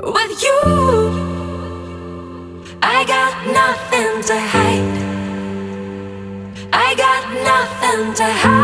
With you, I got nothing to hide. I got nothing to hide.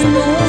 You and